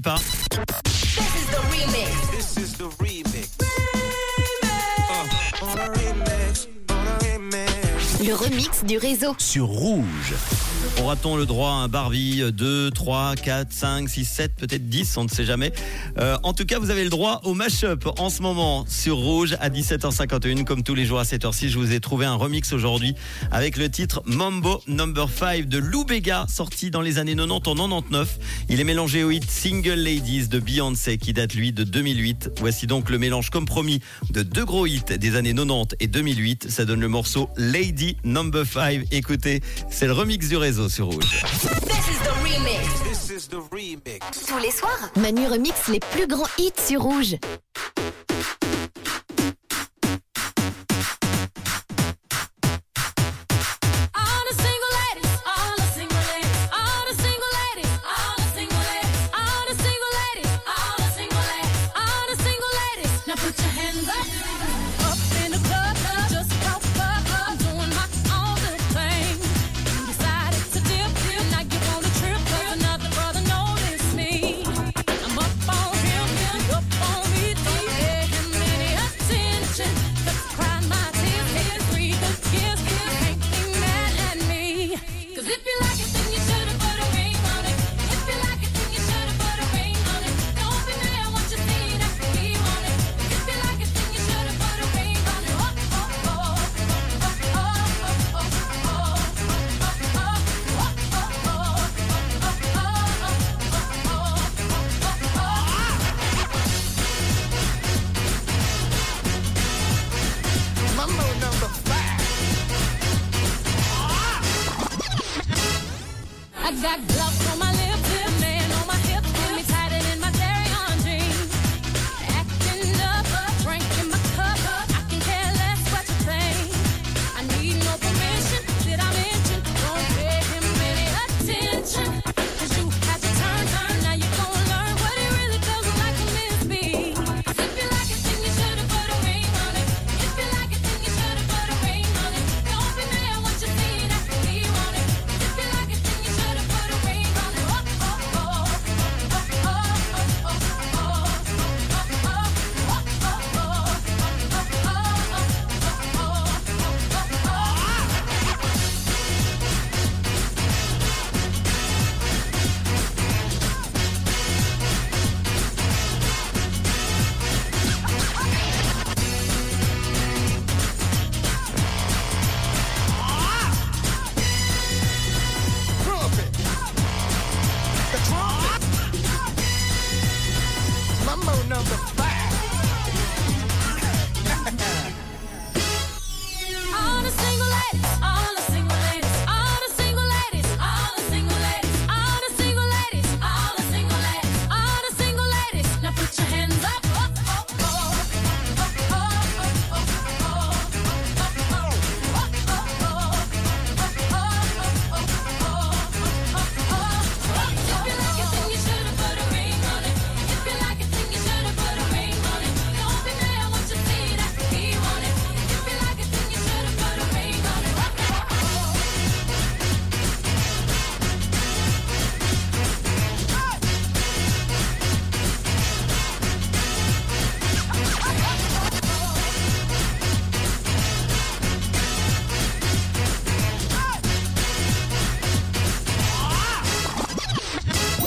Pas. This is the remix. This is the remix. Le remix du réseau. Sur Rouge. Aura-t-on le droit à un Barbie? 2, 3, 4, 5, 6, 7, peut-être 10, on ne sait jamais. Euh, en tout cas, vous avez le droit au mash-up en ce moment sur Rouge à 17h51. Comme tous les jours à 7h06, je vous ai trouvé un remix aujourd'hui avec le titre Mambo Number 5 de Lou Bega, sorti dans les années 90 en 99. Il est mélangé au hit Single Ladies de Beyoncé qui date lui de 2008. Voici donc le mélange compromis de deux gros hits des années 90 et 2008. Ça donne le morceau Lady Number 5. Écoutez, c'est le remix du réseau sur Rouge. Tous les soirs, Manu remix les plus grands hits sur Rouge. that glove. on a single light.